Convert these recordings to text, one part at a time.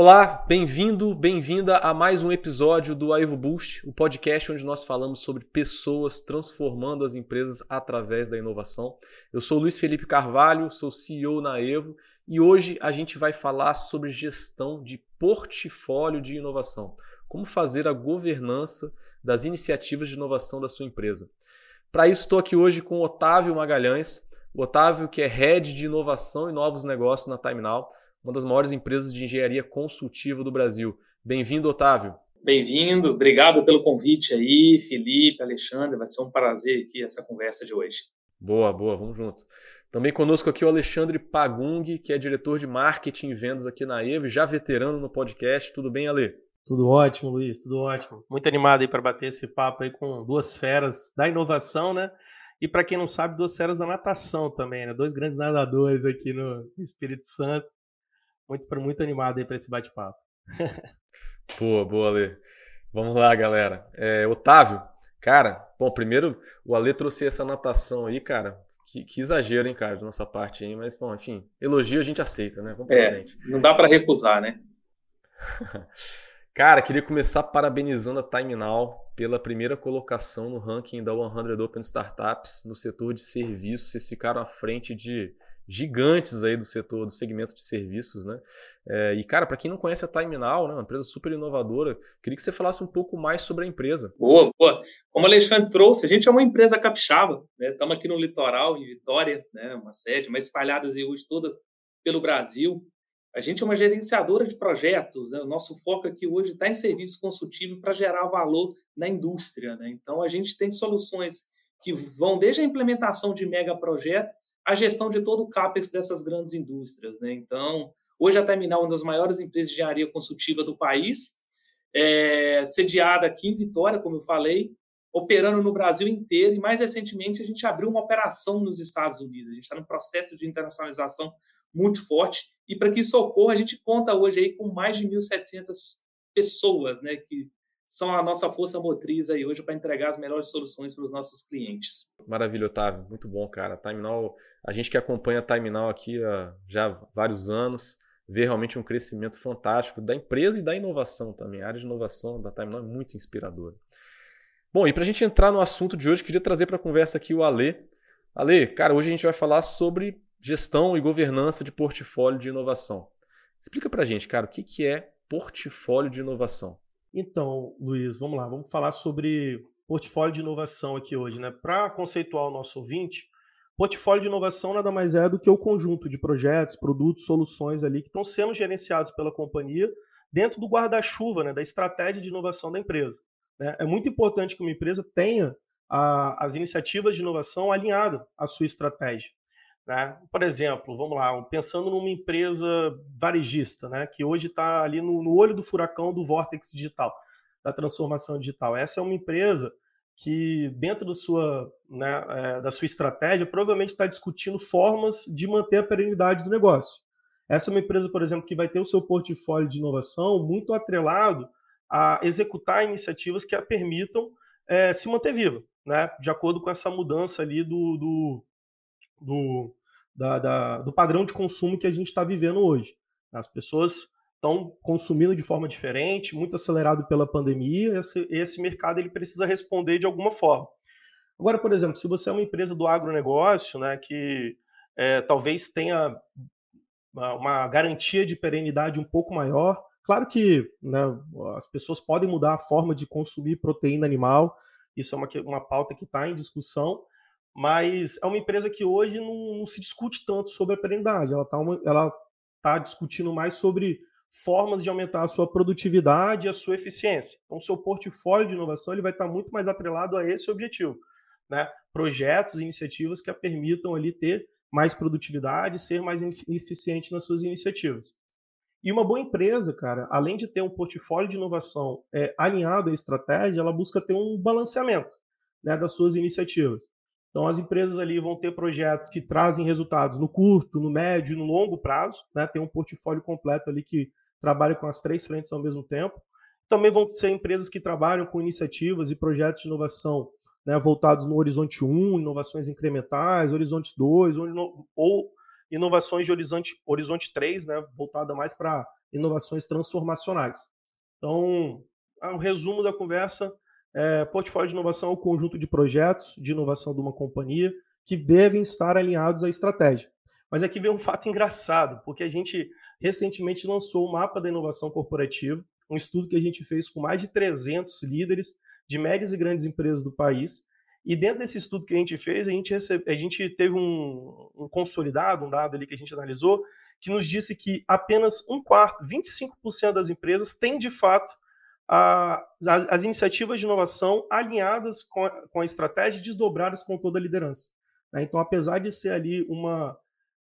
Olá, bem-vindo, bem-vinda a mais um episódio do Aevo Boost, o podcast onde nós falamos sobre pessoas transformando as empresas através da inovação. Eu sou Luiz Felipe Carvalho, sou CEO na Evo e hoje a gente vai falar sobre gestão de portfólio de inovação. Como fazer a governança das iniciativas de inovação da sua empresa. Para isso, estou aqui hoje com Otávio Magalhães. O Otávio, que é Head de Inovação e Novos Negócios na TimeNow uma das maiores empresas de engenharia consultiva do Brasil. Bem-vindo, Otávio. Bem-vindo, obrigado pelo convite aí, Felipe, Alexandre, vai ser um prazer aqui essa conversa de hoje. Boa, boa, vamos junto. Também conosco aqui o Alexandre Pagung, que é diretor de marketing e vendas aqui na EVE, já veterano no podcast. Tudo bem, Ale? Tudo ótimo, Luiz, tudo ótimo. Muito animado aí para bater esse papo aí com duas feras da inovação, né? E para quem não sabe, duas feras da natação também, né? Dois grandes nadadores aqui no Espírito Santo muito, muito animado aí para esse bate-papo. boa, boa, Ale. Vamos lá, galera. É, Otávio, cara, bom, primeiro o Ale trouxe essa natação aí, cara. Que, que, exagero, hein, cara, da nossa parte aí, mas, bom, enfim, elogio a gente aceita, né? Vamos pra é, frente. Não dá para recusar, né? cara, queria começar parabenizando a Time Now pela primeira colocação no ranking da 100 Open Startups no setor de serviços. Vocês ficaram à frente de gigantes aí do setor, do segmento de serviços, né? É, e, cara, para quem não conhece a TimeNow, né, uma empresa super inovadora, queria que você falasse um pouco mais sobre a empresa. Boa, boa. Como o Alexandre trouxe, a gente é uma empresa capixaba, né? Estamos aqui no litoral, em Vitória, né? Uma sede, mas espalhadas aí hoje toda pelo Brasil. A gente é uma gerenciadora de projetos, né? o nosso foco aqui hoje está em serviço consultivo para gerar valor na indústria. Né? Então, a gente tem soluções que vão desde a implementação de mega projetos a gestão de todo o CAPEX dessas grandes indústrias. Né? Então, hoje a Terminal é uma das maiores empresas de engenharia consultiva do país, é, sediada aqui em Vitória, como eu falei, operando no Brasil inteiro e, mais recentemente, a gente abriu uma operação nos Estados Unidos. A gente está no processo de internacionalização muito forte e, para que isso ocorra, a gente conta hoje aí com mais de 1.700 pessoas né, que são a nossa força motriz aí hoje para entregar as melhores soluções para os nossos clientes. Maravilha, Otávio. Muito bom, cara. Timenal, a gente que acompanha a Timenal aqui há já vários anos, vê realmente um crescimento fantástico da empresa e da inovação também. A área de inovação da Timenal é muito inspiradora. Bom, e para a gente entrar no assunto de hoje, queria trazer para a conversa aqui o Ale. Ale, cara, hoje a gente vai falar sobre gestão e governança de portfólio de inovação. Explica para a gente, cara, o que, que é portfólio de inovação? Então, Luiz, vamos lá, vamos falar sobre portfólio de inovação aqui hoje, né? Para conceituar o nosso ouvinte, portfólio de inovação nada mais é do que o conjunto de projetos, produtos, soluções ali que estão sendo gerenciados pela companhia dentro do guarda-chuva, né, da estratégia de inovação da empresa. Né? É muito importante que uma empresa tenha a, as iniciativas de inovação alinhadas à sua estratégia. Né? Por exemplo, vamos lá, pensando numa empresa varejista, né, que hoje está ali no, no, olho do furacão do vórtex digital, da transformação digital. Essa é uma empresa que, dentro da sua, né, é, da sua estratégia, provavelmente está discutindo formas de manter a perenidade do negócio. Essa é uma empresa, por exemplo, que vai ter o seu portfólio de inovação muito atrelado a executar iniciativas que a permitam é, se manter viva, né, de acordo com essa mudança ali do, do, do da, da, do padrão de consumo que a gente está vivendo hoje. As pessoas estão consumindo de forma diferente, muito acelerado pela pandemia, esse, esse mercado ele precisa responder de alguma forma. Agora, por exemplo, se você é uma empresa do agronegócio, né, que é, talvez tenha uma garantia de perenidade um pouco maior, claro que né, as pessoas podem mudar a forma de consumir proteína animal, isso é uma, uma pauta que está em discussão, mas é uma empresa que hoje não, não se discute tanto sobre a perenidade, ela está tá discutindo mais sobre formas de aumentar a sua produtividade e a sua eficiência. Então, o seu portfólio de inovação ele vai estar tá muito mais atrelado a esse objetivo. Né? Projetos, iniciativas que a permitam ali ter mais produtividade, ser mais eficiente nas suas iniciativas. E uma boa empresa, cara, além de ter um portfólio de inovação é, alinhado à estratégia, ela busca ter um balanceamento né, das suas iniciativas. Então, as empresas ali vão ter projetos que trazem resultados no curto, no médio e no longo prazo, né? tem um portfólio completo ali que trabalha com as três frentes ao mesmo tempo. Também vão ser empresas que trabalham com iniciativas e projetos de inovação né, voltados no Horizonte 1, inovações incrementais, Horizonte 2, ou, inovações de Horizonte, horizonte 3, né, voltada mais para inovações transformacionais. Então, um resumo da conversa, é, portfólio de inovação é um conjunto de projetos de inovação de uma companhia que devem estar alinhados à estratégia. Mas aqui vem um fato engraçado, porque a gente recentemente lançou o mapa da inovação corporativa, um estudo que a gente fez com mais de 300 líderes de médias e grandes empresas do país. E dentro desse estudo que a gente fez, a gente, recebe, a gente teve um, um consolidado, um dado ali que a gente analisou, que nos disse que apenas um quarto, 25% das empresas têm de fato a, as, as, iniciativas de inovação alinhadas com a, com a estratégia desdobradas com toda a liderança. Né? Então, apesar de ser ali uma,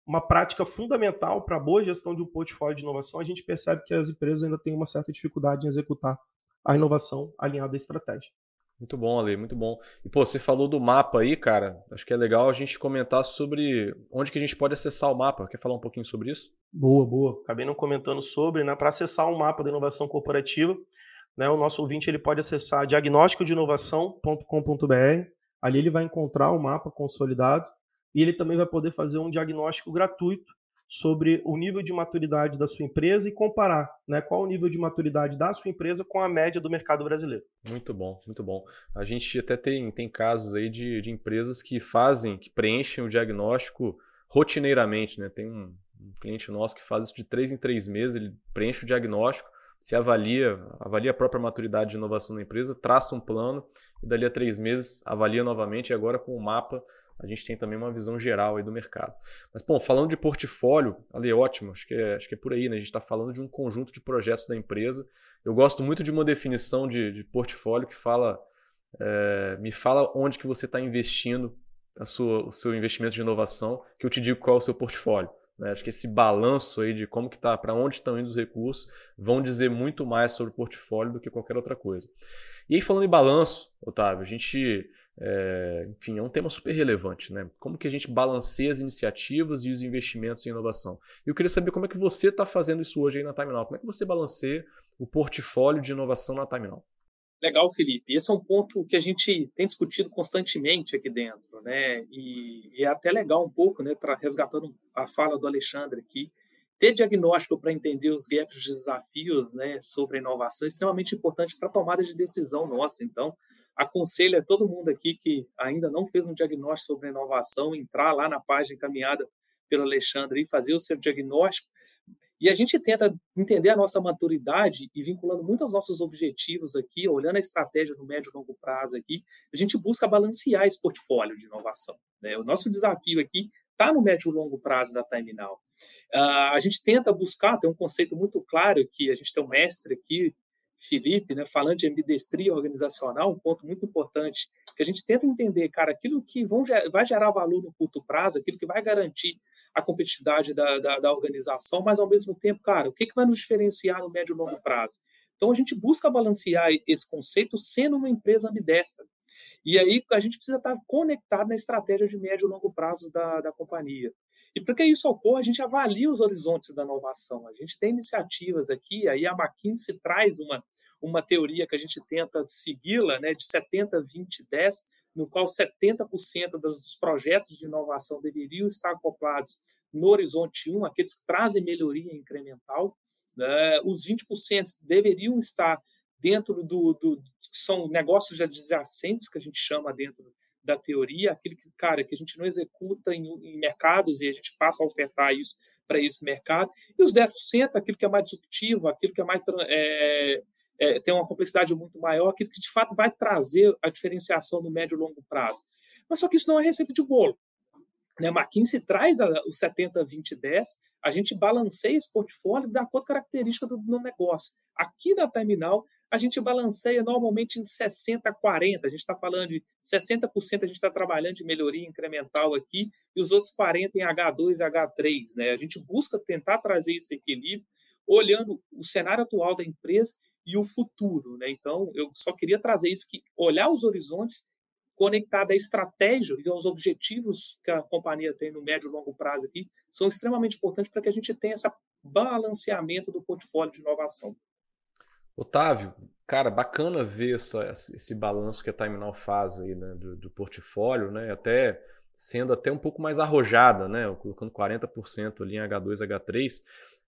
uma prática fundamental para a boa gestão de um portfólio de inovação, a gente percebe que as empresas ainda têm uma certa dificuldade em executar a inovação alinhada à estratégia. Muito bom, Ale, muito bom. E pô, você falou do mapa aí, cara. Acho que é legal a gente comentar sobre onde que a gente pode acessar o mapa. Quer falar um pouquinho sobre isso? Boa, boa. Acabei não comentando sobre, né? Para acessar o um mapa da inovação corporativa, né, o nosso ouvinte ele pode acessar diagnósticodeinovação.com.br. Ali ele vai encontrar o mapa consolidado e ele também vai poder fazer um diagnóstico gratuito sobre o nível de maturidade da sua empresa e comparar né, qual o nível de maturidade da sua empresa com a média do mercado brasileiro. Muito bom, muito bom. A gente até tem, tem casos aí de, de empresas que fazem, que preenchem o diagnóstico rotineiramente. Né? Tem um, um cliente nosso que faz isso de três em três meses, ele preenche o diagnóstico, se avalia, avalia a própria maturidade de inovação da empresa, traça um plano e dali a três meses avalia novamente e agora com o mapa a gente tem também uma visão geral aí do mercado. Mas, bom, falando de portfólio, ali é ótimo, acho que é, acho que é por aí, né? A gente está falando de um conjunto de projetos da empresa. Eu gosto muito de uma definição de, de portfólio que fala, é, me fala onde que você está investindo a sua, o seu investimento de inovação, que eu te digo qual é o seu portfólio. Né? Acho que esse balanço aí de como que tá, para onde estão indo os recursos, vão dizer muito mais sobre o portfólio do que qualquer outra coisa. E aí, falando em balanço, Otávio, a gente é, enfim, é um tema super relevante, né? Como que a gente balanceia as iniciativas e os investimentos em inovação? E eu queria saber como é que você está fazendo isso hoje aí na Terminal. Como é que você balanceia o portfólio de inovação na Terminal? Legal, Felipe. Esse é um ponto que a gente tem discutido constantemente aqui dentro, né? E, e é até legal um pouco, né? Resgatando a fala do Alexandre aqui, ter diagnóstico para entender os gaps, os desafios, né? Sobre a inovação é extremamente importante para a tomada de decisão nossa. Então, aconselho a todo mundo aqui que ainda não fez um diagnóstico sobre inovação, entrar lá na página encaminhada pelo Alexandre e fazer o seu diagnóstico. E a gente tenta entender a nossa maturidade e vinculando muito aos nossos objetivos aqui, olhando a estratégia no médio e longo prazo aqui, a gente busca balancear esse portfólio de inovação. Né? O nosso desafio aqui está no médio e longo prazo da Now. Uh, a gente tenta buscar, tem um conceito muito claro que a gente tem um mestre aqui, Felipe, né, falando de ambidestria organizacional, um ponto muito importante, que a gente tenta entender, cara, aquilo que vão, vai gerar valor no curto prazo, aquilo que vai garantir a competitividade da, da, da organização, mas ao mesmo tempo, cara, o que, que vai nos diferenciar no médio e longo prazo? Então a gente busca balancear esse conceito sendo uma empresa ambidestra. E aí a gente precisa estar conectado na estratégia de médio e longo prazo da, da companhia. E para que isso ocorra, a gente avalia os horizontes da inovação. A gente tem iniciativas aqui, aí a McKinsey traz uma, uma teoria que a gente tenta segui-la, né, de 70, 20, 10, no qual 70% dos projetos de inovação deveriam estar acoplados no horizonte 1, aqueles que trazem melhoria incremental. Né, os 20% deveriam estar dentro do, do que são negócios adjacentes, que a gente chama dentro da teoria, aquele que, cara, que a gente não executa em, em mercados e a gente passa a ofertar isso para esse mercado, e os 10%, aquilo que é mais disruptivo, aquilo que é mais é, é, tem uma complexidade muito maior, aquilo que de fato vai trazer a diferenciação no médio e longo prazo. Mas só que isso não é receita de bolo. Né? McKinsey traz a, o 70, 20, 10, a gente balanceia esse portfólio da acordo com a característica do, do negócio. Aqui na Terminal, a gente balanceia normalmente em 60% a 40%. A gente está falando de 60% a gente está trabalhando de melhoria incremental aqui e os outros 40% em H2 e H3. Né? A gente busca tentar trazer esse equilíbrio olhando o cenário atual da empresa e o futuro. Né? Então, eu só queria trazer isso, que olhar os horizontes conectado à estratégia e aos objetivos que a companhia tem no médio e longo prazo aqui, são extremamente importantes para que a gente tenha esse balanceamento do portfólio de inovação. Otávio, cara, bacana ver essa, esse balanço que a Time faz aí, né, do, do, portfólio, né, até sendo até um pouco mais arrojada, né, colocando 40% ali em H2, H3.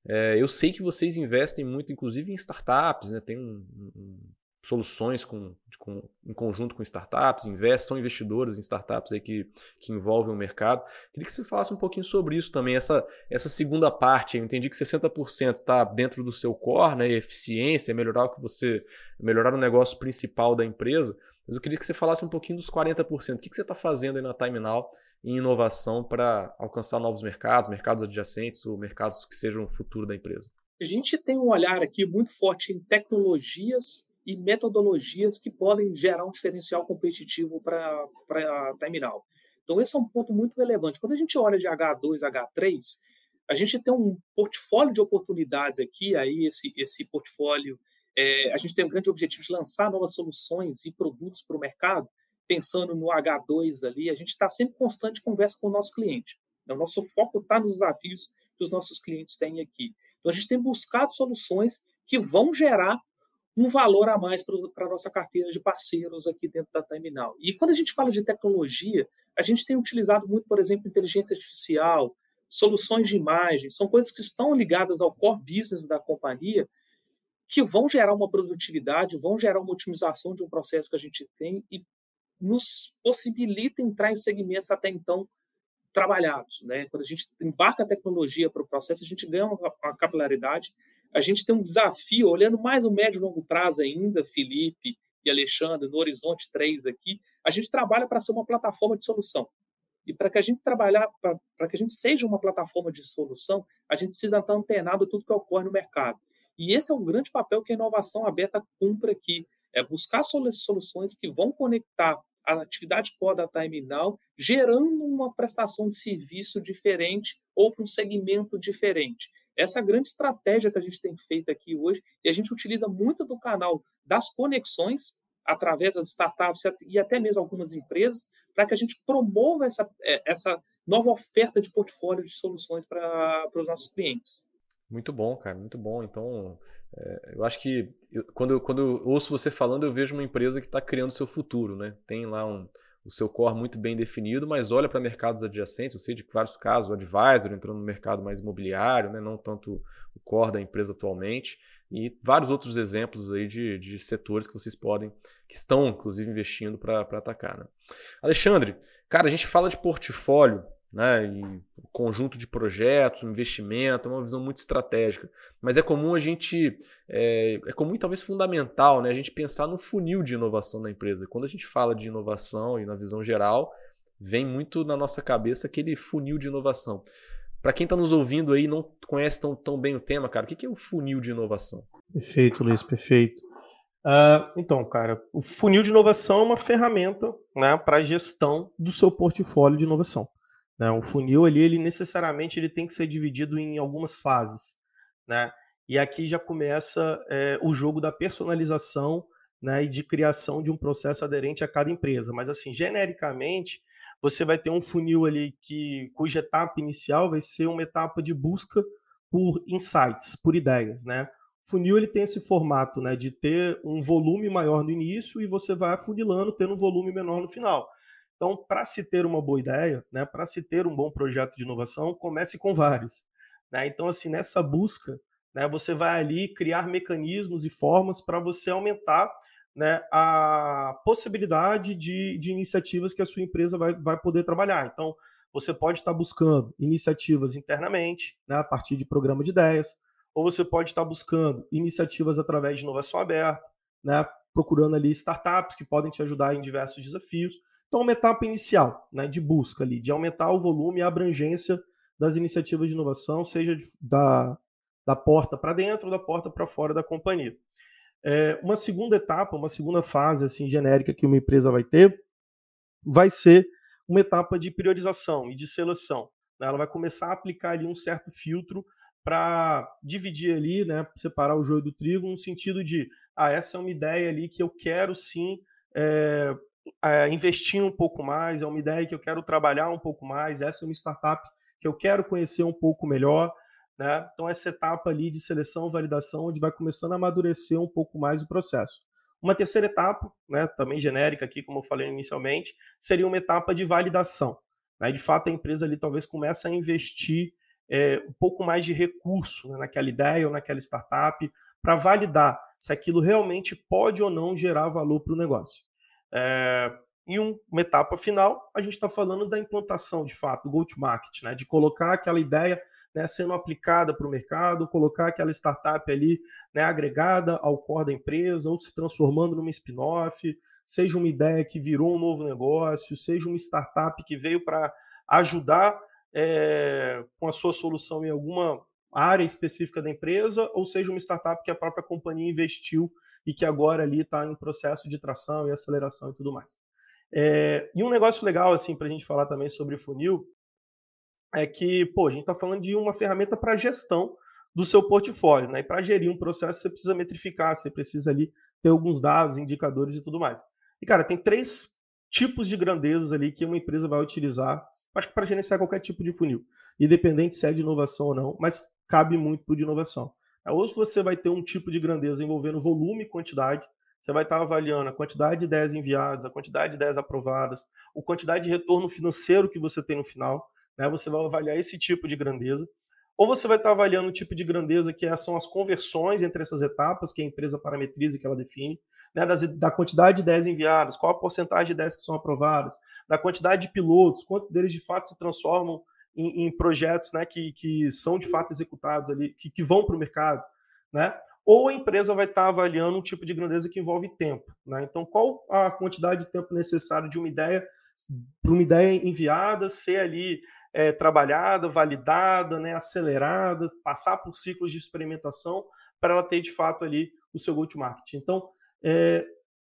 É, eu sei que vocês investem muito, inclusive em startups, né? Tem um, um, soluções com, com, em conjunto com startups, invest, são investidores em startups aí que, que envolvem o mercado. Queria que você falasse um pouquinho sobre isso também, essa, essa segunda parte. Eu entendi que 60% está dentro do seu core, né? Eficiência, melhorar o que você. melhorar o negócio principal da empresa. Mas eu queria que você falasse um pouquinho dos 40%. O que, você está fazendo aí na Time Now em inovação para alcançar novos mercados, mercados adjacentes ou mercados que sejam o futuro da empresa? A gente tem um olhar aqui muito forte em tecnologias e metodologias que podem gerar um diferencial competitivo para a terminal. Então, esse é um ponto muito relevante. Quando a gente olha de H2 a H3, a gente tem um portfólio de oportunidades aqui, aí esse, esse portfólio, é, a gente tem um grande objetivo de lançar novas soluções e produtos para o mercado, pensando no H2 ali, a gente está sempre em constante conversa com o nosso cliente. Então, o nosso foco está nos desafios que os nossos clientes têm aqui. Então, a gente tem buscado soluções que vão gerar um valor a mais para a nossa carteira de parceiros aqui dentro da Terminal. E quando a gente fala de tecnologia, a gente tem utilizado muito, por exemplo, inteligência artificial, soluções de imagem, são coisas que estão ligadas ao core business da companhia, que vão gerar uma produtividade, vão gerar uma otimização de um processo que a gente tem e nos possibilita entrar em segmentos até então trabalhados. Né? Quando a gente embarca a tecnologia para o processo, a gente ganha uma, capilaridade a gente tem um desafio, olhando mais o médio e longo prazo ainda, Felipe e Alexandre, no Horizonte 3 aqui, a gente trabalha para ser uma plataforma de solução. E para que a gente trabalhar, para que a gente seja uma plataforma de solução, a gente precisa estar antenado a tudo que ocorre no mercado. E esse é um grande papel que a inovação aberta cumpre aqui, é buscar soluções que vão conectar a atividade core da Time Now, gerando uma prestação de serviço diferente ou para um segmento diferente. Essa é a grande estratégia que a gente tem feito aqui hoje, e a gente utiliza muito do canal das conexões, através das startups e até mesmo algumas empresas, para que a gente promova essa, é, essa nova oferta de portfólio de soluções para os nossos clientes. Muito bom, cara, muito bom. Então, é, eu acho que eu, quando, eu, quando eu ouço você falando, eu vejo uma empresa que está criando seu futuro, né? Tem lá um, o seu core muito bem definido, mas olha para mercados adjacentes, eu sei de vários casos, o advisor entrando no mercado mais imobiliário, né, não tanto o core da empresa atualmente, e vários outros exemplos aí de, de setores que vocês podem, que estão inclusive investindo para atacar. Né? Alexandre, cara, a gente fala de portfólio, né? E conjunto de projetos, investimento, uma visão muito estratégica. Mas é comum a gente, é, é comum e talvez fundamental, né? A gente pensar no funil de inovação da empresa. Quando a gente fala de inovação e na visão geral, vem muito na nossa cabeça aquele funil de inovação. Para quem está nos ouvindo aí não conhece tão, tão bem o tema, cara, o que é o funil de inovação? Perfeito, Luiz, perfeito. Uh, então, cara, o funil de inovação é uma ferramenta né, para gestão do seu portfólio de inovação. Né? O funil ali, ele necessariamente ele tem que ser dividido em algumas fases. Né? E aqui já começa é, o jogo da personalização né, e de criação de um processo aderente a cada empresa. Mas, assim, genericamente, você vai ter um funil ali que, cuja etapa inicial vai ser uma etapa de busca por insights, por ideias, né? O funil ele tem esse formato, né, de ter um volume maior no início e você vai afunilando, tendo um volume menor no final. Então, para se ter uma boa ideia, né, para se ter um bom projeto de inovação, comece com vários. Né? Então, assim, nessa busca, né, você vai ali criar mecanismos e formas para você aumentar né, a possibilidade de, de iniciativas que a sua empresa vai, vai poder trabalhar. Então, você pode estar buscando iniciativas internamente, né, a partir de programa de ideias, ou você pode estar buscando iniciativas através de inovação aberta, né, procurando ali startups que podem te ajudar em diversos desafios. Então, uma etapa inicial né, de busca ali, de aumentar o volume e a abrangência das iniciativas de inovação, seja de, da, da porta para dentro ou da porta para fora da companhia. É, uma segunda etapa, uma segunda fase assim genérica que uma empresa vai ter, vai ser uma etapa de priorização e de seleção. Né? Ela vai começar a aplicar ali um certo filtro para dividir ali, né, separar o joio do trigo, no sentido de, ah, essa é uma ideia ali que eu quero sim é, é, investir um pouco mais, é uma ideia que eu quero trabalhar um pouco mais, essa é uma startup que eu quero conhecer um pouco melhor. Né? Então, essa etapa ali de seleção, validação, onde vai começando a amadurecer um pouco mais o processo. Uma terceira etapa, né, também genérica aqui, como eu falei inicialmente, seria uma etapa de validação. Né? De fato, a empresa ali talvez comece a investir é, um pouco mais de recurso né, naquela ideia ou naquela startup para validar se aquilo realmente pode ou não gerar valor para o negócio. É, em uma etapa final, a gente está falando da implantação, de fato, do go-to-market, né, de colocar aquela ideia né, sendo aplicada para o mercado, colocar aquela startup ali né, agregada ao core da empresa, ou se transformando numa spin-off, seja uma ideia que virou um novo negócio, seja uma startup que veio para ajudar é, com a sua solução em alguma área específica da empresa, ou seja, uma startup que a própria companhia investiu e que agora ali está em processo de tração e aceleração e tudo mais. É, e um negócio legal assim para a gente falar também sobre funil é que, pô, a gente está falando de uma ferramenta para gestão do seu portfólio, né? E para gerir um processo você precisa metrificar, você precisa ali ter alguns dados, indicadores e tudo mais. E cara, tem três tipos de grandezas ali que uma empresa vai utilizar, acho que para gerenciar qualquer tipo de funil, independente se é de inovação ou não, mas cabe muito para de inovação. Ou se você vai ter um tipo de grandeza envolvendo volume e quantidade, você vai estar avaliando a quantidade de ideias enviadas, a quantidade de ideias aprovadas, a quantidade de retorno financeiro que você tem no final, né? Você vai avaliar esse tipo de grandeza. Ou você vai estar avaliando o tipo de grandeza que é, são as conversões entre essas etapas que a empresa parametriza e que ela define, né? Da quantidade de ideias enviadas, qual a porcentagem de ideias que são aprovadas, da quantidade de pilotos, quanto deles de fato se transformam em, em projetos né, que, que são de fato executados ali, que, que vão para o mercado, né? Ou a empresa vai estar avaliando um tipo de grandeza que envolve tempo, né? Então, qual a quantidade de tempo necessário de uma ideia para uma ideia enviada ser ali é, trabalhada, validada, né, acelerada, passar por ciclos de experimentação para ela ter de fato ali o seu go-to-market. Então, é,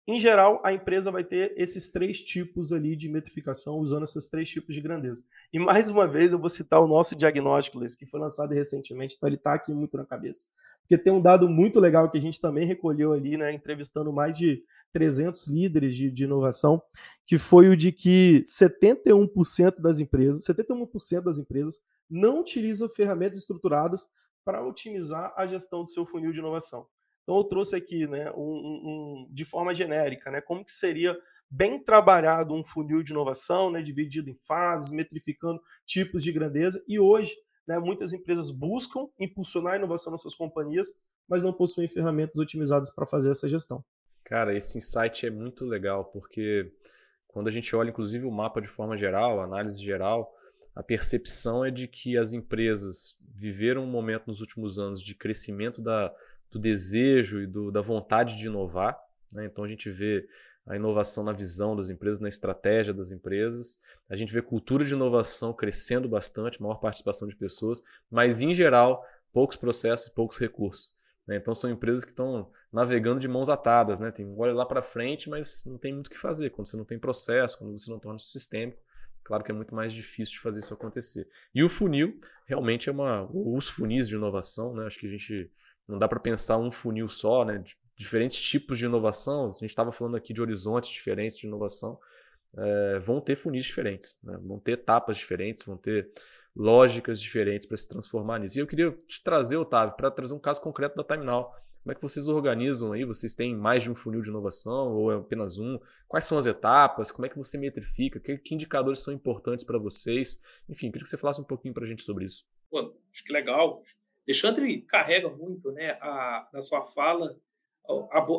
em geral, a empresa vai ter esses três tipos ali de metrificação, usando esses três tipos de grandeza. E mais uma vez eu vou citar o nosso diagnóstico, Luiz, que foi lançado recentemente, então ele está aqui muito na cabeça. Porque tem um dado muito legal que a gente também recolheu ali, né, entrevistando mais de 300 líderes de, de inovação, que foi o de que 71% das empresas, 71% das empresas não utilizam ferramentas estruturadas para otimizar a gestão do seu funil de inovação. Então eu trouxe aqui, né, um, um, de forma genérica, né, como que seria bem trabalhado um funil de inovação, né, dividido em fases, metrificando tipos de grandeza. E hoje, né, muitas empresas buscam impulsionar a inovação nas suas companhias, mas não possuem ferramentas otimizadas para fazer essa gestão. Cara, esse insight é muito legal, porque quando a gente olha, inclusive, o mapa de forma geral, a análise geral, a percepção é de que as empresas viveram um momento nos últimos anos de crescimento da, do desejo e do, da vontade de inovar. Né? Então a gente vê a inovação na visão das empresas, na estratégia das empresas. A gente vê cultura de inovação crescendo bastante, maior participação de pessoas, mas em geral, poucos processos e poucos recursos. Né? Então são empresas que estão navegando de mãos atadas, né? Tem olha lá para frente, mas não tem muito o que fazer. Quando você não tem processo, quando você não torna isso sistêmico, claro que é muito mais difícil de fazer isso acontecer. E o funil realmente é uma. Os funis de inovação, né? Acho que a gente não dá para pensar um funil só, né? diferentes tipos de inovação, a gente estava falando aqui de horizontes diferentes de inovação, é, vão ter funis diferentes, né? vão ter etapas diferentes, vão ter lógicas diferentes para se transformar nisso. E eu queria te trazer, Otávio, para trazer um caso concreto da Terminal. Como é que vocês organizam aí? Vocês têm mais de um funil de inovação ou é apenas um? Quais são as etapas? Como é que você metrifica? Que, que indicadores são importantes para vocês? Enfim, queria que você falasse um pouquinho para a gente sobre isso. Pô, acho que legal. Alexandre carrega muito né, a, na sua fala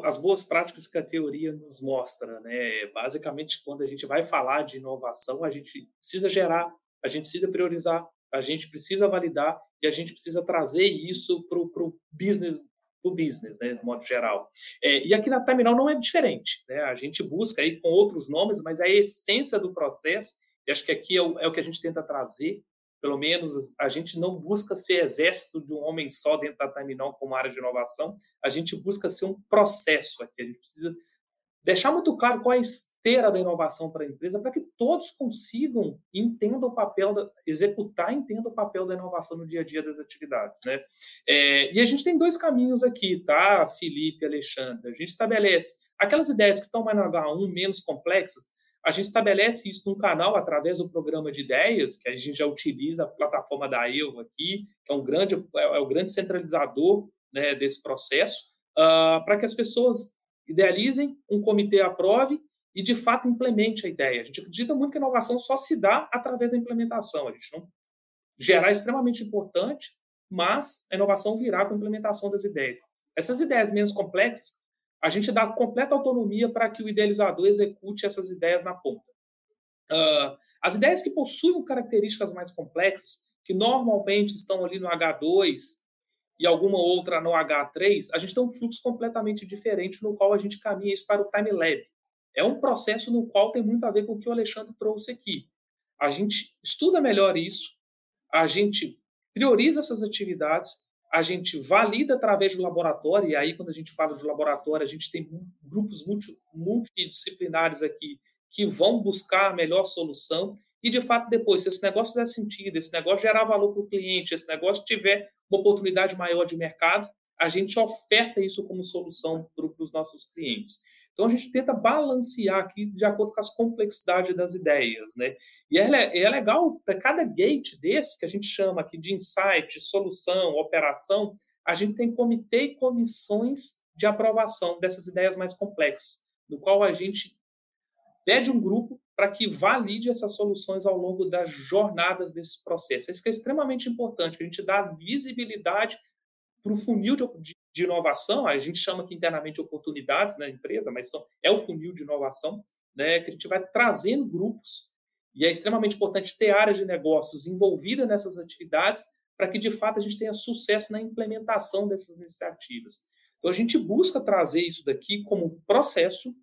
as boas práticas que a teoria nos mostra, né? Basicamente, quando a gente vai falar de inovação, a gente precisa gerar, a gente precisa priorizar, a gente precisa validar e a gente precisa trazer isso para o business, pro business, né, de modo geral. É, e aqui na Terminal não é diferente, né? A gente busca aí com outros nomes, mas a essência do processo, e acho que aqui é o, é o que a gente tenta trazer, pelo menos a gente não busca ser exército de um homem só dentro da Terminal como área de inovação, a gente busca ser um processo aqui, a gente precisa deixar muito claro qual é a esteira da inovação para a empresa, para que todos consigam entendam o papel, da, executar entendam o papel da inovação no dia a dia das atividades. Né? É, e a gente tem dois caminhos aqui, tá, Felipe Alexandre? A gente estabelece aquelas ideias que estão mais no H1, menos complexas, a gente estabelece isso num canal através do programa de ideias, que a gente já utiliza a plataforma da EUV aqui, que é um grande, é, é o grande centralizador né, desse processo, uh, para que as pessoas idealizem, um comitê aprove e, de fato, implemente a ideia. A gente acredita muito que a inovação só se dá através da implementação. A gente não gerar é extremamente importante, mas a inovação virá com a implementação das ideias. Essas ideias menos complexas, a gente dá completa autonomia para que o idealizador execute essas ideias na ponta. Uh, as ideias que possuem características mais complexas, que normalmente estão ali no H2 e alguma outra no H3, a gente tem um fluxo completamente diferente no qual a gente caminha isso para o Time Lab. É um processo no qual tem muito a ver com o que o Alexandre trouxe aqui. A gente estuda melhor isso, a gente prioriza essas atividades, a gente valida através do laboratório, e aí quando a gente fala de laboratório, a gente tem grupos multi, multidisciplinares aqui que vão buscar a melhor solução, e de fato depois, se esse negócio fizer sentido, esse negócio gerar valor para o cliente, esse negócio tiver uma oportunidade maior de mercado, a gente oferta isso como solução para os nossos clientes. Então a gente tenta balancear aqui de acordo com as complexidades das ideias, né? E é, é legal para cada gate desse que a gente chama aqui de insight, de solução, operação, a gente tem comitê e comissões de aprovação dessas ideias mais complexas, no qual a gente pede um grupo para que valide essas soluções ao longo das jornadas desse processo. Isso é extremamente importante, a gente dá visibilidade para o funil de, de, inovação, a gente chama aqui internamente oportunidades na empresa, mas são, é o funil de inovação, né, que a gente vai trazendo grupos, e é extremamente importante ter áreas de negócios envolvidas nessas atividades para que, de fato, a gente tenha sucesso na implementação dessas iniciativas. Então, a gente busca trazer isso daqui como processo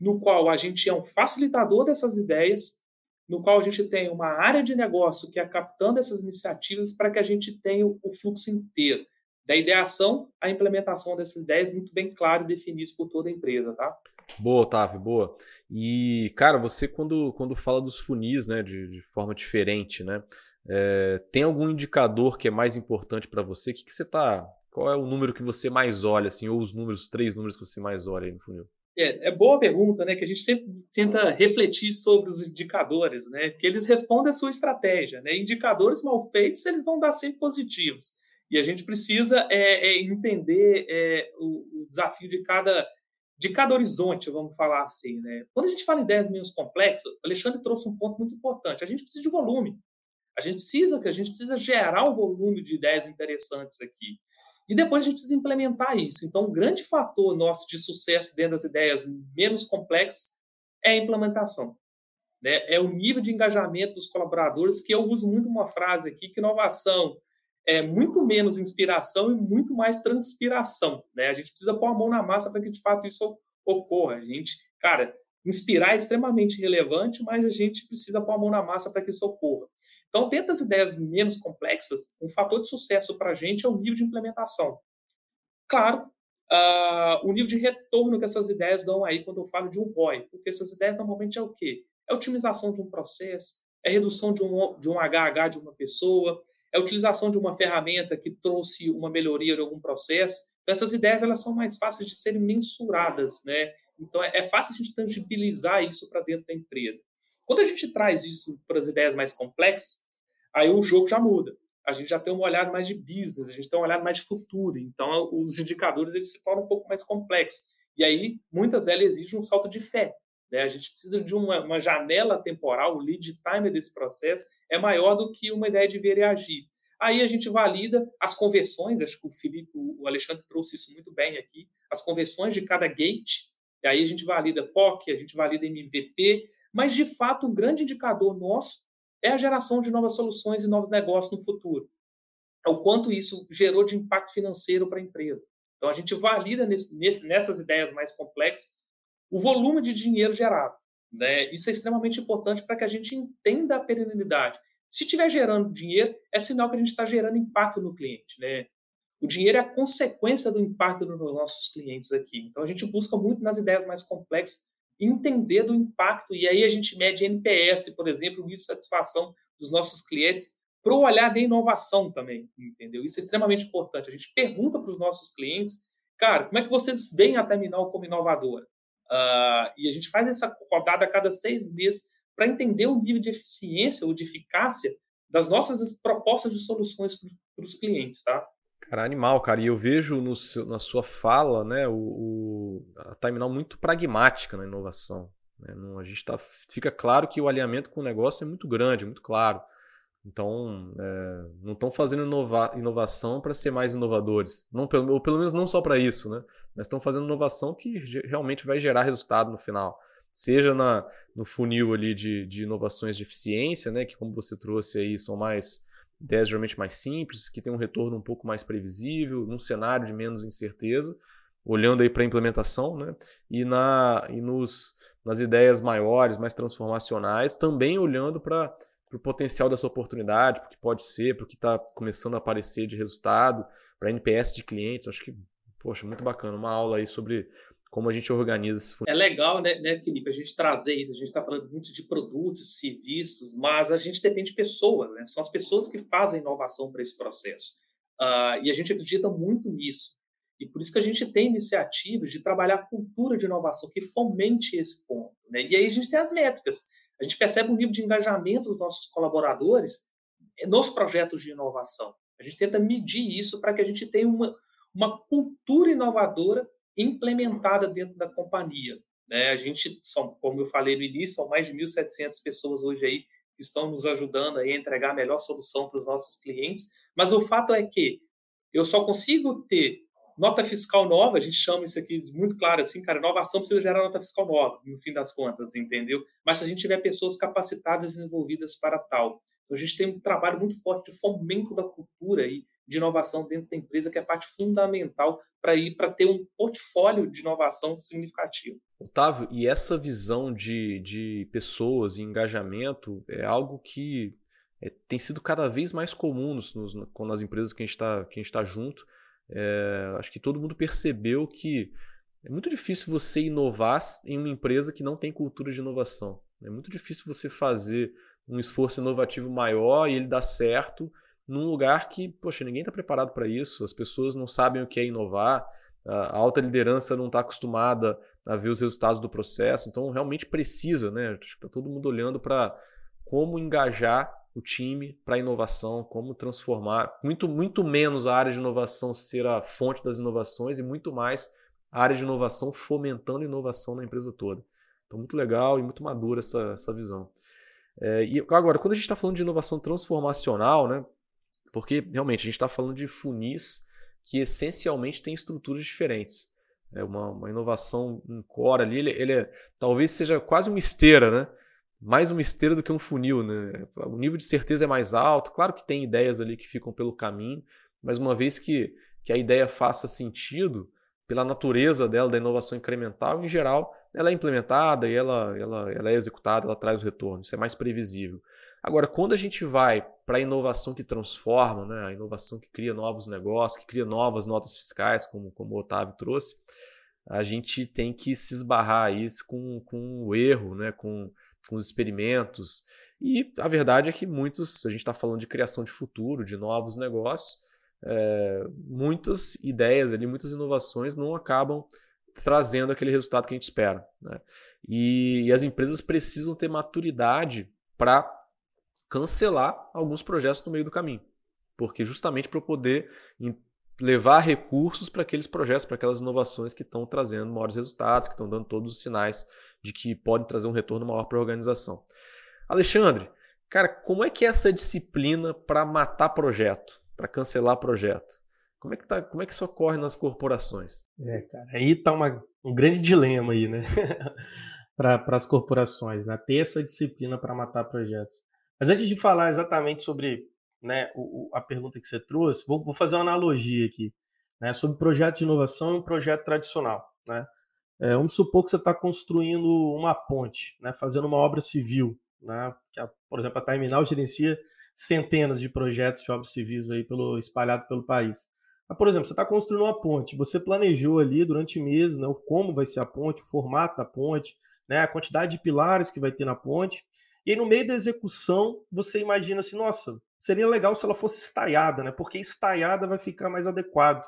no qual a gente é um facilitador dessas ideias, no qual a gente tem uma área de negócio que é captando essas iniciativas para que a gente tenha o fluxo inteiro, da ideação à implementação dessas ideias muito bem claro e definidos por toda a empresa, tá? Boa, Otávio, boa. E, cara, você quando, quando fala dos funis, né, de, de forma diferente, né, é, tem algum indicador que é mais importante para você? O que, que você tá... Qual é o número que você mais olha, assim, ou os números, os três números que você mais olha aí no funil? É, é, boa pergunta, né? Que a gente sempre tenta refletir sobre os indicadores, né? Que eles respondem a sua estratégia, né? Indicadores mal feitos, eles vão dar sempre positivos. E a gente precisa é, é entender é, o, o, desafio de cada, de cada horizonte, vamos falar assim, né? Quando a gente fala em ideias menos complexas, o Alexandre trouxe um ponto muito importante. A gente precisa de volume. A gente precisa que a gente precisa gerar um volume de ideias interessantes aqui. E depois a gente precisa implementar isso. Então, um grande fator nosso de sucesso dentro das ideias menos complexas é a implementação. Né? É o nível de engajamento dos colaboradores, que eu uso muito uma frase aqui, que inovação é muito menos inspiração e muito mais transpiração. Né? A gente precisa pôr a mão na massa para que, de fato, isso ocorra. A gente, cara, inspirar é extremamente relevante, mas a gente precisa pôr a mão na massa para que isso ocorra. Então, dentro das ideias menos complexas, um fator de sucesso para a gente é o nível de implementação. Claro, uh, o nível de retorno que essas ideias dão aí quando eu falo de um ROI, porque essas ideias normalmente é o quê? É otimização de um processo, é redução de um, de um HH de uma pessoa, é utilização de uma ferramenta que trouxe uma melhoria de algum processo. Então, essas ideias elas são mais fáceis de serem mensuradas, né? Então, é, é fácil a gente tangibilizar isso para dentro da empresa. Quando a gente traz isso para as ideias mais complexas, aí o jogo já muda. A gente já tem uma olhada mais de business, a gente tem uma olhada mais de futuro. Então, os indicadores eles se tornam um pouco mais complexos. E aí, muitas delas exigem um salto de fé. Né? A gente precisa de uma, uma janela temporal, o lead time desse processo é maior do que uma ideia de ver e agir. Aí a gente valida as conversões, acho que o Felipe, o Alexandre trouxe isso muito bem aqui, as conversões de cada gate, e aí a gente valida POC, a gente valida MVP, mas de fato o grande indicador nosso é a geração de novas soluções e novos negócios no futuro. É o quanto isso gerou de impacto financeiro para a empresa. Então, a gente valida nesse, nessas ideias mais complexas o volume de dinheiro gerado. Né? Isso é extremamente importante para que a gente entenda a perenidade. Se estiver gerando dinheiro, é sinal que a gente está gerando impacto no cliente. Né? O dinheiro é a consequência do impacto nos nossos clientes aqui. Então, a gente busca muito nas ideias mais complexas entender do impacto. E aí a gente mede NPS, por exemplo, o nível de satisfação dos nossos clientes para o olhar da inovação também, entendeu? Isso é extremamente importante. A gente pergunta para os nossos clientes, cara, como é que vocês veem a Terminal como inovadora? Uh, e a gente faz essa rodada a cada seis meses para entender o nível de eficiência ou de eficácia das nossas propostas de soluções para os clientes, tá? Cara, animal, cara. E eu vejo no seu, na sua fala, né, o, o, a Terminal muito pragmática na inovação. Né? Não, a gente tá, fica claro que o alinhamento com o negócio é muito grande, muito claro. Então, é, não estão fazendo inova inovação para ser mais inovadores. Não, pelo, ou pelo menos não só para isso, né? Mas estão fazendo inovação que realmente vai gerar resultado no final. Seja na, no funil ali de, de inovações de eficiência, né? Que como você trouxe aí, são mais ideias geralmente mais simples, que tem um retorno um pouco mais previsível, num cenário de menos incerteza, olhando aí para a implementação, né? E, na, e nos, nas ideias maiores, mais transformacionais, também olhando para para o potencial dessa oportunidade, para o que pode ser, para o que está começando a aparecer de resultado, para NPS de clientes. Acho que, poxa, muito bacana. Uma aula aí sobre como a gente organiza esse É legal, né, né, Felipe, a gente trazer isso. A gente está falando muito de produtos, serviços, mas a gente depende de pessoas, né? São as pessoas que fazem inovação para esse processo. Uh, e a gente acredita muito nisso. E por isso que a gente tem iniciativas de trabalhar cultura de inovação que fomente esse ponto. Né? E aí a gente tem as métricas. A gente percebe o nível de engajamento dos nossos colaboradores nos projetos de inovação. A gente tenta medir isso para que a gente tenha uma, uma cultura inovadora implementada dentro da companhia. Né? A gente, são, como eu falei no início, são mais de 1.700 pessoas hoje aí que estão nos ajudando a entregar a melhor solução para os nossos clientes. Mas o fato é que eu só consigo ter nota fiscal nova, a gente chama isso aqui muito claro assim, cara, inovação precisa gerar nota fiscal nova, no fim das contas, entendeu? Mas se a gente tiver pessoas capacitadas e envolvidas para tal. Então, a gente tem um trabalho muito forte de fomento da cultura e de inovação dentro da empresa, que é a parte fundamental para ir para ter um portfólio de inovação significativo. Otávio, e essa visão de, de pessoas e engajamento é algo que é, tem sido cada vez mais comum nos, nos, nas empresas que a gente está tá junto. É, acho que todo mundo percebeu que é muito difícil você inovar em uma empresa que não tem cultura de inovação. É muito difícil você fazer um esforço inovativo maior e ele dar certo num lugar que, poxa, ninguém está preparado para isso, as pessoas não sabem o que é inovar, a alta liderança não está acostumada a ver os resultados do processo, então realmente precisa, né? Está todo mundo olhando para como engajar o time para inovação, como transformar, muito, muito menos a área de inovação ser a fonte das inovações e muito mais a área de inovação fomentando inovação na empresa toda. Então, muito legal e muito madura essa, essa visão. É, e agora, quando a gente está falando de inovação transformacional, né, porque realmente a gente está falando de funis que essencialmente têm estruturas diferentes. É uma, uma inovação em core ali, ele, ele é, talvez seja quase uma esteira, né? Mais uma esteira do que um funil, né? O nível de certeza é mais alto. Claro que tem ideias ali que ficam pelo caminho, mas uma vez que, que a ideia faça sentido, pela natureza dela, da inovação incremental, em geral, ela é implementada e ela, ela, ela é executada, ela traz o retorno. Isso é mais previsível. Agora, quando a gente vai para a inovação que transforma, né? a inovação que cria novos negócios, que cria novas notas fiscais, como, como o Otávio trouxe, a gente tem que se esbarrar aí com, com o erro, né? com com os experimentos. E a verdade é que muitos, a gente está falando de criação de futuro, de novos negócios, é, muitas ideias ali, muitas inovações não acabam trazendo aquele resultado que a gente espera. Né? E, e as empresas precisam ter maturidade para cancelar alguns projetos no meio do caminho. Porque justamente para poder levar recursos para aqueles projetos, para aquelas inovações que estão trazendo maiores resultados, que estão dando todos os sinais de que podem trazer um retorno maior para a organização. Alexandre, cara, como é que é essa disciplina para matar projeto, para cancelar projeto? Como é que tá, como é que isso ocorre nas corporações? É, cara, aí tá uma, um grande dilema aí, né? para as corporações, né? Ter essa disciplina para matar projetos. Mas antes de falar exatamente sobre né, o, a pergunta que você trouxe, vou, vou fazer uma analogia aqui, né, sobre projeto de inovação e um projeto tradicional, né? É, vamos supor que você está construindo uma ponte, né, fazendo uma obra civil, né, que a, por exemplo, a Terminal gerencia centenas de projetos de obras civis aí pelo espalhado pelo país. Mas, por exemplo, você está construindo uma ponte, você planejou ali durante meses, né, como vai ser a ponte, o formato da ponte, né, a quantidade de pilares que vai ter na ponte, e aí, no meio da execução, você imagina assim, nossa, seria legal se ela fosse estaiada, né? Porque estaiada vai ficar mais adequado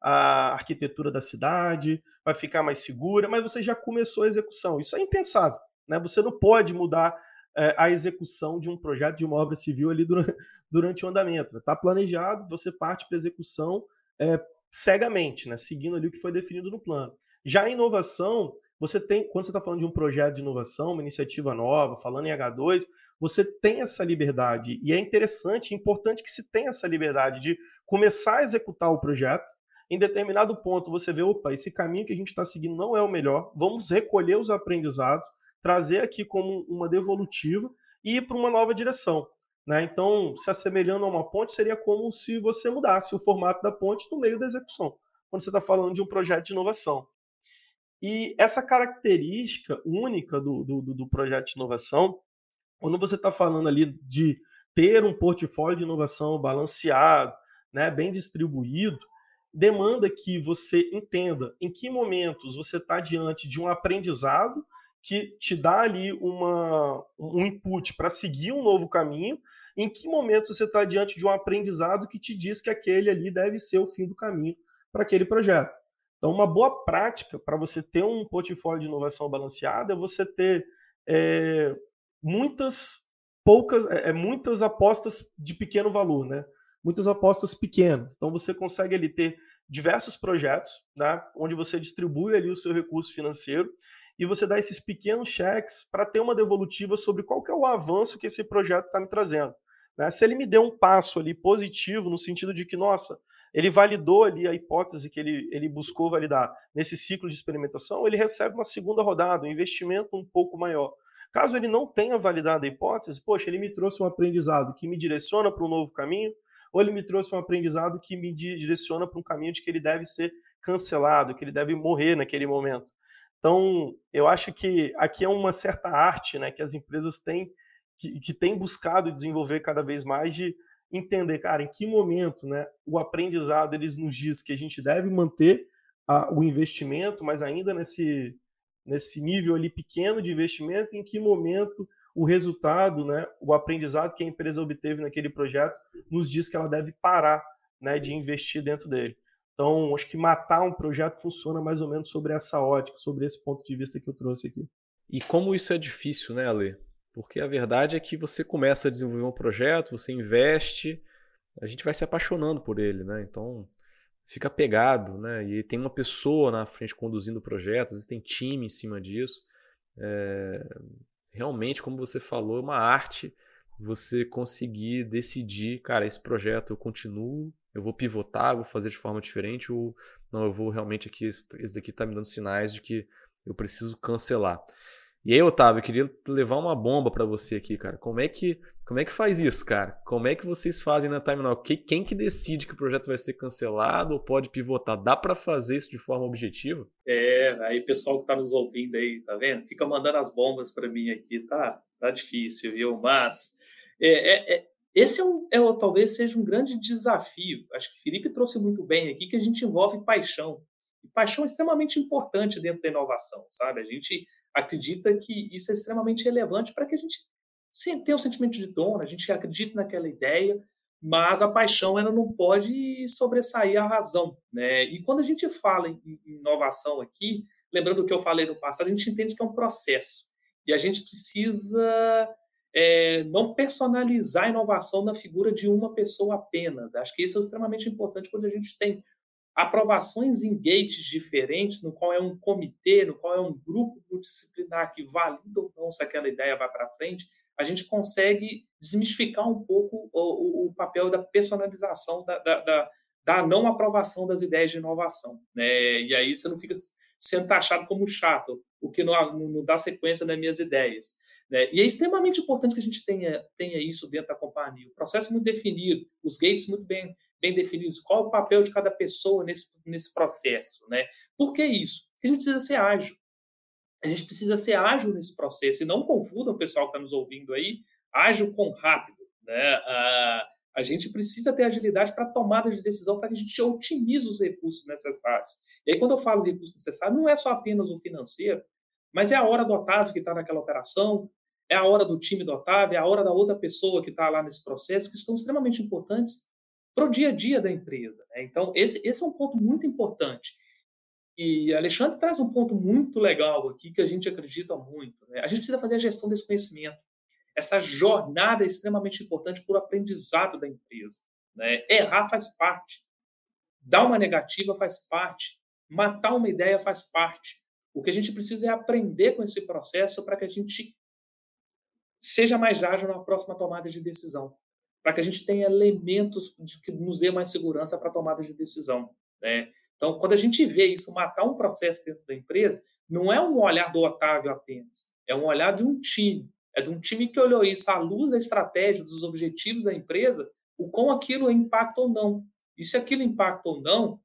à arquitetura da cidade, vai ficar mais segura, mas você já começou a execução. Isso é impensável, né? Você não pode mudar é, a execução de um projeto, de uma obra civil ali durante, durante o andamento. Está planejado, você parte para a execução é, cegamente, né? Seguindo ali o que foi definido no plano. Já a inovação, você tem, quando você está falando de um projeto de inovação, uma iniciativa nova, falando em H2, você tem essa liberdade. E é interessante, importante que se tenha essa liberdade de começar a executar o projeto. Em determinado ponto, você vê, opa, esse caminho que a gente está seguindo não é o melhor, vamos recolher os aprendizados, trazer aqui como uma devolutiva e ir para uma nova direção. Né? Então, se assemelhando a uma ponte, seria como se você mudasse o formato da ponte no meio da execução, quando você está falando de um projeto de inovação. E essa característica única do, do, do projeto de inovação, quando você está falando ali de ter um portfólio de inovação balanceado, né, bem distribuído, demanda que você entenda em que momentos você está diante de um aprendizado que te dá ali uma, um input para seguir um novo caminho, em que momentos você está diante de um aprendizado que te diz que aquele ali deve ser o fim do caminho para aquele projeto. Então, uma boa prática para você ter um portfólio de inovação balanceado é você ter é, muitas poucas, é, muitas apostas de pequeno valor, né? Muitas apostas pequenas. Então, você consegue ali ter diversos projetos, né? Onde você distribui ali o seu recurso financeiro e você dá esses pequenos cheques para ter uma devolutiva sobre qual que é o avanço que esse projeto está me trazendo. Né? Se ele me deu um passo ali positivo, no sentido de que, nossa, ele validou ali a hipótese que ele, ele buscou validar nesse ciclo de experimentação, ele recebe uma segunda rodada, um investimento um pouco maior. Caso ele não tenha validado a hipótese, poxa, ele me trouxe um aprendizado que me direciona para um novo caminho, ou ele me trouxe um aprendizado que me direciona para um caminho de que ele deve ser cancelado, que ele deve morrer naquele momento. Então, eu acho que aqui é uma certa arte né, que as empresas têm, que, que têm buscado desenvolver cada vez mais de entender, cara, em que momento né, o aprendizado eles nos diz que a gente deve manter a, o investimento, mas ainda nesse, nesse nível ali pequeno de investimento, em que momento o resultado, né, o aprendizado que a empresa obteve naquele projeto nos diz que ela deve parar né, de investir dentro dele. Então, acho que matar um projeto funciona mais ou menos sobre essa ótica, sobre esse ponto de vista que eu trouxe aqui. E como isso é difícil, né, Ale? Porque a verdade é que você começa a desenvolver um projeto, você investe, a gente vai se apaixonando por ele, né? Então fica pegado, né? E tem uma pessoa na frente conduzindo o projeto, às vezes tem time em cima disso. É... Realmente, como você falou, é uma arte você conseguir decidir, cara, esse projeto eu continuo, eu vou pivotar, vou fazer de forma diferente, ou não, eu vou realmente aqui, esse aqui está me dando sinais de que eu preciso cancelar. E aí, Otávio, eu queria levar uma bomba para você aqui, cara. Como é que como é que faz isso, cara? Como é que vocês fazem na Time Now? Quem que decide que o projeto vai ser cancelado ou pode pivotar? Dá para fazer isso de forma objetiva? É, aí pessoal que tá nos ouvindo aí, tá vendo? Fica mandando as bombas para mim aqui, tá? Tá difícil, viu? Mas é, é, é, esse é, um, é talvez seja um grande desafio. Acho que o Felipe trouxe muito bem aqui que a gente envolve paixão. E paixão é extremamente importante dentro da inovação, sabe? A gente acredita que isso é extremamente relevante para que a gente tenha um sentimento de dono, a gente acredita naquela ideia, mas a paixão ela não pode sobressair a razão. Né? E quando a gente fala em inovação aqui, lembrando o que eu falei no passado, a gente entende que é um processo. E a gente precisa é, não personalizar a inovação na figura de uma pessoa apenas. Acho que isso é extremamente importante quando a gente tem aprovações em gates diferentes, no qual é um comitê, no qual é um grupo multidisciplinar que valida ou não se aquela ideia vai para frente, a gente consegue desmistificar um pouco o, o papel da personalização, da, da, da, da, não aprovação das ideias de inovação. Né? E aí você não fica sendo taxado como chato, o que não, não dá sequência nas minhas ideias. Né? E é extremamente importante que a gente tenha, tenha isso dentro da companhia. O processo muito definido, os gates muito bem bem definidos, qual o papel de cada pessoa nesse, nesse processo, né? Por que isso? Porque a gente precisa ser ágil. A gente precisa ser ágil nesse processo e não confundam o pessoal que está nos ouvindo aí, ágil com rápido, né? Uh, a gente precisa ter agilidade para tomada de decisão para que a gente otimize os recursos necessários. E aí, quando eu falo de recurso necessário, não é só apenas o financeiro, mas é a hora do Otávio que está naquela operação, é a hora do time do Otávio, é a hora da outra pessoa que está lá nesse processo, que são extremamente importantes para o dia a dia da empresa. Né? Então, esse, esse é um ponto muito importante. E Alexandre traz um ponto muito legal aqui que a gente acredita muito. Né? A gente precisa fazer a gestão desse conhecimento. Essa jornada é extremamente importante para o aprendizado da empresa. Né? Errar faz parte. Dar uma negativa faz parte. Matar uma ideia faz parte. O que a gente precisa é aprender com esse processo para que a gente seja mais ágil na próxima tomada de decisão, para que a gente tenha elementos que nos dê mais segurança para a tomada de decisão. Né? Então, quando a gente vê isso matar um processo dentro da empresa, não é um olhar do Otávio apenas, é um olhar de um time. É de um time que olhou isso à luz da estratégia, dos objetivos da empresa, o com aquilo impacta ou não. E se aquilo impacta ou não,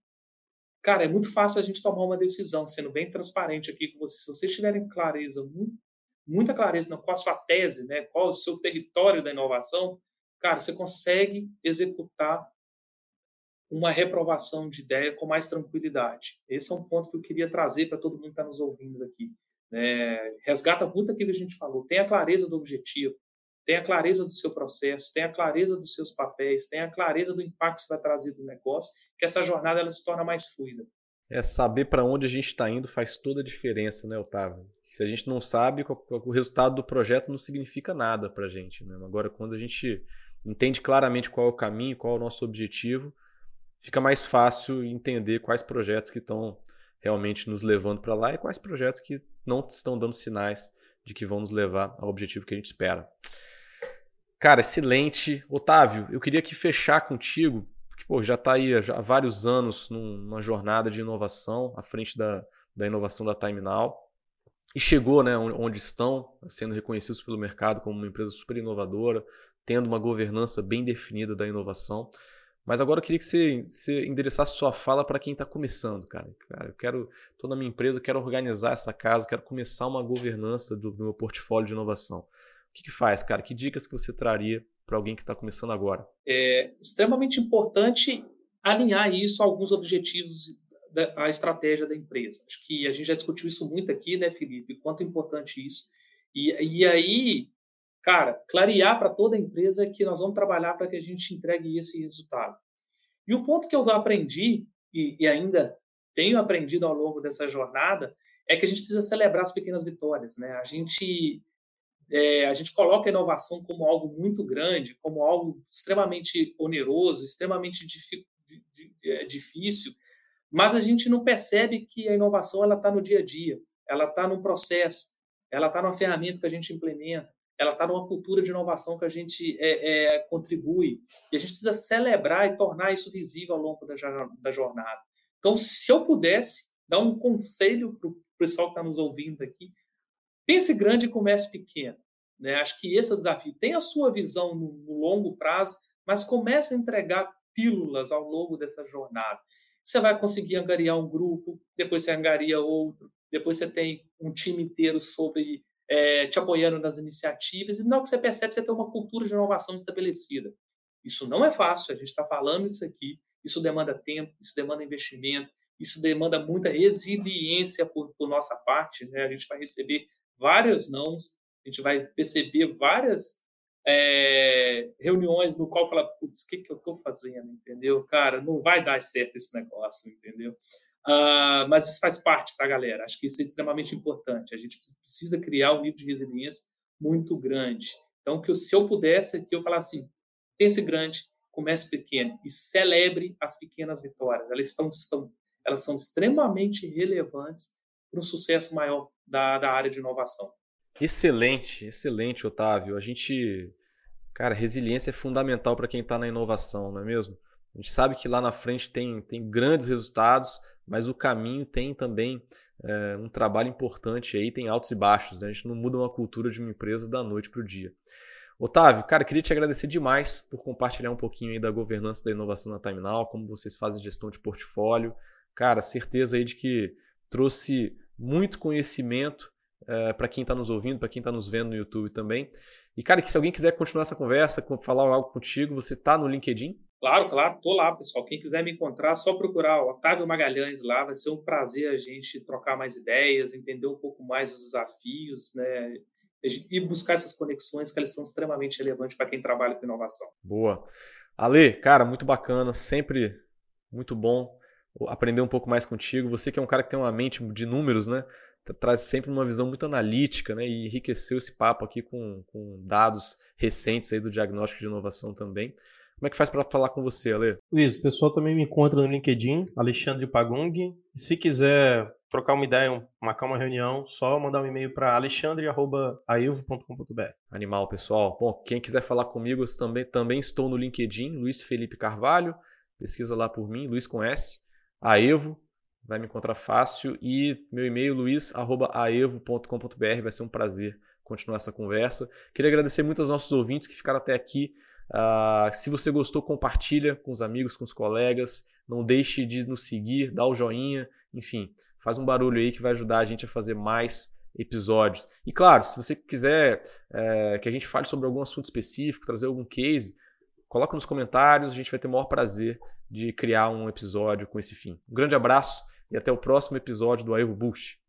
cara, é muito fácil a gente tomar uma decisão, sendo bem transparente aqui com vocês. Se vocês tiverem clareza, muita clareza qual a sua tese, né, qual o seu território da inovação, cara, você consegue executar uma reprovação de ideia com mais tranquilidade. Esse é um ponto que eu queria trazer para todo mundo que está nos ouvindo aqui. É, resgata muito aquilo que a gente falou. Tenha clareza do objetivo, tenha clareza do seu processo, tenha clareza dos seus papéis, tenha clareza do impacto que vai trazer do negócio, que essa jornada ela se torna mais fluida. É saber para onde a gente está indo faz toda a diferença, né, Otávio? Se a gente não sabe, o resultado do projeto não significa nada para a gente. Né? Agora, quando a gente entende claramente qual é o caminho, qual é o nosso objetivo, fica mais fácil entender quais projetos que estão realmente nos levando para lá e quais projetos que não estão dando sinais de que vão nos levar ao objetivo que a gente espera. Cara, excelente. Otávio, eu queria aqui fechar contigo, porque pô, já está aí há vários anos numa jornada de inovação à frente da, da inovação da Time Now e chegou né, onde estão, sendo reconhecidos pelo mercado como uma empresa super inovadora, tendo uma governança bem definida da inovação. Mas agora eu queria que você, você endereçasse sua fala para quem está começando, cara. cara. Eu quero, estou na minha empresa, quero organizar essa casa, quero começar uma governança do, do meu portfólio de inovação. O que, que faz, cara? Que dicas que você traria para alguém que está começando agora? É extremamente importante alinhar isso a alguns objetivos da estratégia da empresa. Acho que a gente já discutiu isso muito aqui, né, Felipe? Quanto é importante isso. E, e aí, cara, clarear para toda a empresa que nós vamos trabalhar para que a gente entregue esse resultado. E o ponto que eu aprendi, e, e ainda tenho aprendido ao longo dessa jornada, é que a gente precisa celebrar as pequenas vitórias. Né? A, gente, é, a gente coloca a inovação como algo muito grande, como algo extremamente oneroso, extremamente é, difícil, mas a gente não percebe que a inovação está no dia a dia, ela está no processo, ela está numa ferramenta que a gente implementa, ela está numa cultura de inovação que a gente é, é, contribui. E a gente precisa celebrar e tornar isso visível ao longo da, da jornada. Então, se eu pudesse dar um conselho para o pessoal que está nos ouvindo aqui, pense grande e comece pequeno. Né? Acho que esse é o desafio. Tenha a sua visão no, no longo prazo, mas comece a entregar pílulas ao longo dessa jornada. Você vai conseguir angariar um grupo, depois você angaria outro, depois você tem um time inteiro sobre é, te apoiando nas iniciativas, e não que você percebe, você tem uma cultura de inovação estabelecida. Isso não é fácil, a gente está falando isso aqui, isso demanda tempo, isso demanda investimento, isso demanda muita resiliência por, por nossa parte, né? a gente vai receber vários nãos, a gente vai perceber várias é, reuniões no qual fala, putz, o que, que eu estou fazendo, entendeu? Cara, não vai dar certo esse negócio, entendeu? Uh, mas isso faz parte, tá, galera? Acho que isso é extremamente importante. A gente precisa criar um nível de resiliência muito grande. Então, que se eu pudesse, que eu falasse assim, pense grande, comece pequeno e celebre as pequenas vitórias. Elas, estão, estão, elas são extremamente relevantes para um sucesso maior da, da área de inovação. Excelente, excelente, Otávio. A gente, cara, resiliência é fundamental para quem está na inovação, não é mesmo? A gente sabe que lá na frente tem, tem grandes resultados, mas o caminho tem também é, um trabalho importante aí, tem altos e baixos. Né? A gente não muda uma cultura de uma empresa da noite para o dia. Otávio, cara, queria te agradecer demais por compartilhar um pouquinho aí da governança da inovação na Terminal, como vocês fazem gestão de portfólio. Cara, certeza aí de que trouxe muito conhecimento é, para quem está nos ouvindo, para quem está nos vendo no YouTube também. E, cara, que se alguém quiser continuar essa conversa, falar algo contigo, você está no LinkedIn? Claro, claro, tô lá, pessoal. Quem quiser me encontrar, só procurar o Otávio Magalhães lá. Vai ser um prazer a gente trocar mais ideias, entender um pouco mais os desafios, né? E buscar essas conexões que elas são extremamente relevantes para quem trabalha com inovação. Boa. Ale, cara, muito bacana, sempre muito bom aprender um pouco mais contigo. Você que é um cara que tem uma mente de números, né? Traz sempre uma visão muito analítica, né? E enriqueceu esse papo aqui com, com dados recentes aí do diagnóstico de inovação também. Como é que faz para falar com você, Ale? Luiz, o pessoal também me encontra no LinkedIn, Alexandre Pagung. E se quiser trocar uma ideia, marcar uma reunião, só mandar um e-mail para alexandre.aevo.com.br. Animal, pessoal. Bom, quem quiser falar comigo, eu também, também estou no LinkedIn, Luiz Felipe Carvalho. Pesquisa lá por mim, Luiz com S, Aevo, vai me encontrar fácil. E meu e-mail, luiz.aevo.com.br. Vai ser um prazer continuar essa conversa. Queria agradecer muito aos nossos ouvintes que ficaram até aqui. Uh, se você gostou, compartilha com os amigos, com os colegas. Não deixe de nos seguir, dá o joinha, enfim, faz um barulho aí que vai ajudar a gente a fazer mais episódios. E claro, se você quiser é, que a gente fale sobre algum assunto específico, trazer algum case, coloca nos comentários, a gente vai ter o maior prazer de criar um episódio com esse fim. Um grande abraço e até o próximo episódio do Aevo Boost.